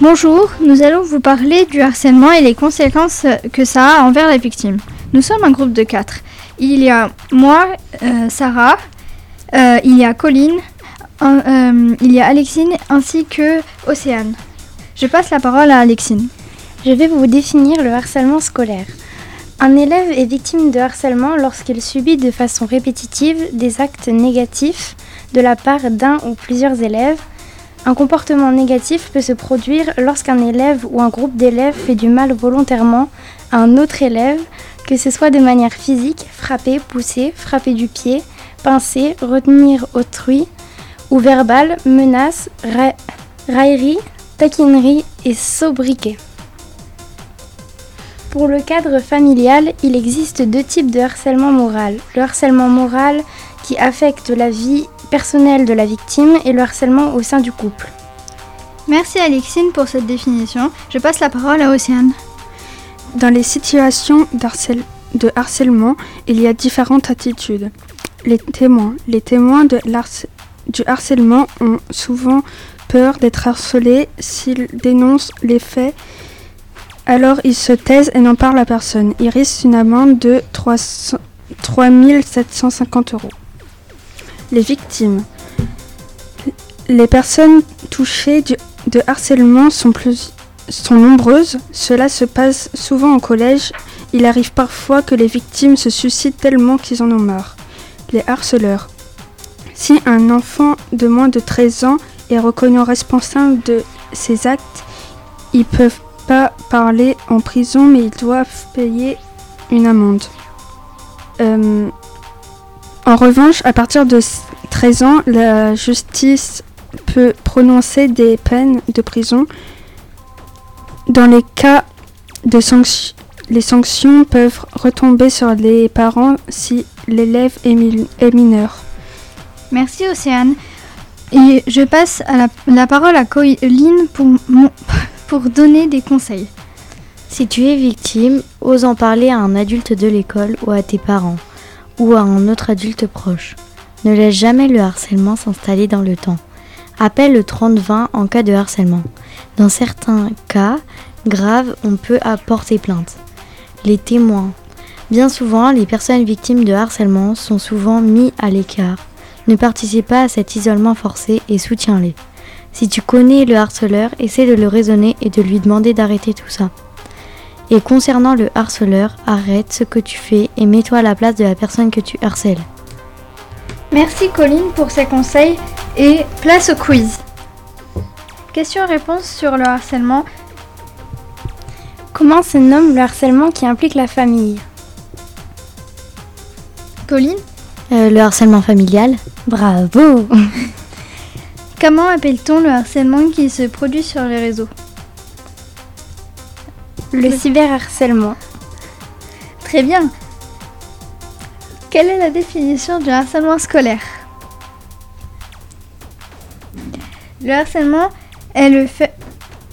Bonjour, nous allons vous parler du harcèlement et les conséquences que ça a envers la victime. Nous sommes un groupe de quatre. Il y a moi, euh, Sarah, euh, il y a Colline, euh, il y a Alexine ainsi que Océane. Je passe la parole à Alexine. Je vais vous définir le harcèlement scolaire. Un élève est victime de harcèlement lorsqu'il subit de façon répétitive des actes négatifs de la part d'un ou plusieurs élèves. Un comportement négatif peut se produire lorsqu'un élève ou un groupe d'élèves fait du mal volontairement à un autre élève, que ce soit de manière physique, frapper, pousser, frapper du pied, pincer, retenir autrui, ou verbal, menace, ra- raillerie, taquinerie et sobriquet. Pour le cadre familial, il existe deux types de harcèlement moral. Le harcèlement moral qui affecte la vie personnelle de la victime et le harcèlement au sein du couple. Merci Alexine pour cette définition. Je passe la parole à Océane. Dans les situations de harcèlement, il y a différentes attitudes. Les témoins. Les témoins de du harcèlement ont souvent peur d'être harcelés s'ils dénoncent les faits. Alors ils se taisent et n'en parlent à personne. Ils risquent une amende de 300 3750 euros. Les victimes. Les personnes touchées de harcèlement sont sont nombreuses. Cela se passe souvent au collège. Il arrive parfois que les victimes se suicident tellement qu'ils en ont marre. Les harceleurs. Si un enfant de moins de 13 ans est reconnu responsable de ses actes, ils peuvent pas parler en prison, mais ils doivent payer une amende. Euh, en revanche, à partir de 13 ans, la justice peut prononcer des peines de prison dans les cas de sanctions, les sanctions peuvent retomber sur les parents si l'élève est, mi- est mineur. Merci Océane. Et je passe la parole à Colline pour, mon- pour donner des conseils. Si tu es victime, ose en parler à un adulte de l'école ou à tes parents, ou à un autre adulte proche. Ne laisse jamais le harcèlement s'installer dans le temps. Appelle le 30-20 en cas de harcèlement. Dans certains cas graves, on peut apporter plainte. Les témoins. Bien souvent, les personnes victimes de harcèlement sont souvent mis à l'écart. Ne participe pas à cet isolement forcé et soutiens-les. Si tu connais le harceleur, essaie de le raisonner et de lui demander d'arrêter tout ça. Et concernant le harceleur, arrête ce que tu fais et mets-toi à la place de la personne que tu harcèles. Merci Colline pour ces conseils et place au quiz. Question-réponse sur le harcèlement. Comment se nomme le harcèlement qui implique la famille? Colline, Euh, le harcèlement familial Bravo comment appelle-t-on le harcèlement qui se produit sur les réseaux? Le cyberharcèlement. Très bien. Quelle est la définition du harcèlement scolaire? Le harcèlement est le fait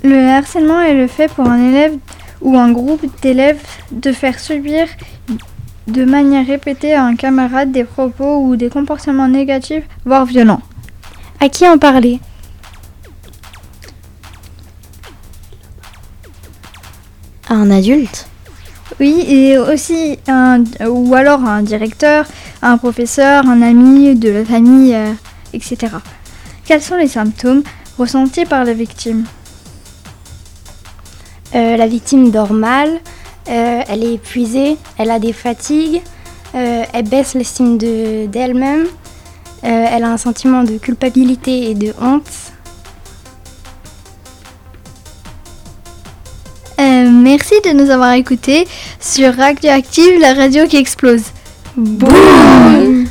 le harcèlement est le fait pour un élève ou un groupe d'élèves de faire subir de manière répétée à un camarade des propos ou des comportements négatifs, voire violents. À qui en parler? À un adulte? Oui, et aussi un, ou alors un directeur, un professeur, un ami de la famille, euh, etc. Quels sont les symptômes ressentis par la victime? Euh, La victime dort mal, euh, elle est épuisée, elle a des fatigues, elle baisse l'estime de- d'elle-même, euh, elle a un sentiment de culpabilité et de honte. Euh, Merci de nous avoir écoutés sur Radioactive, la radio qui explose. Boum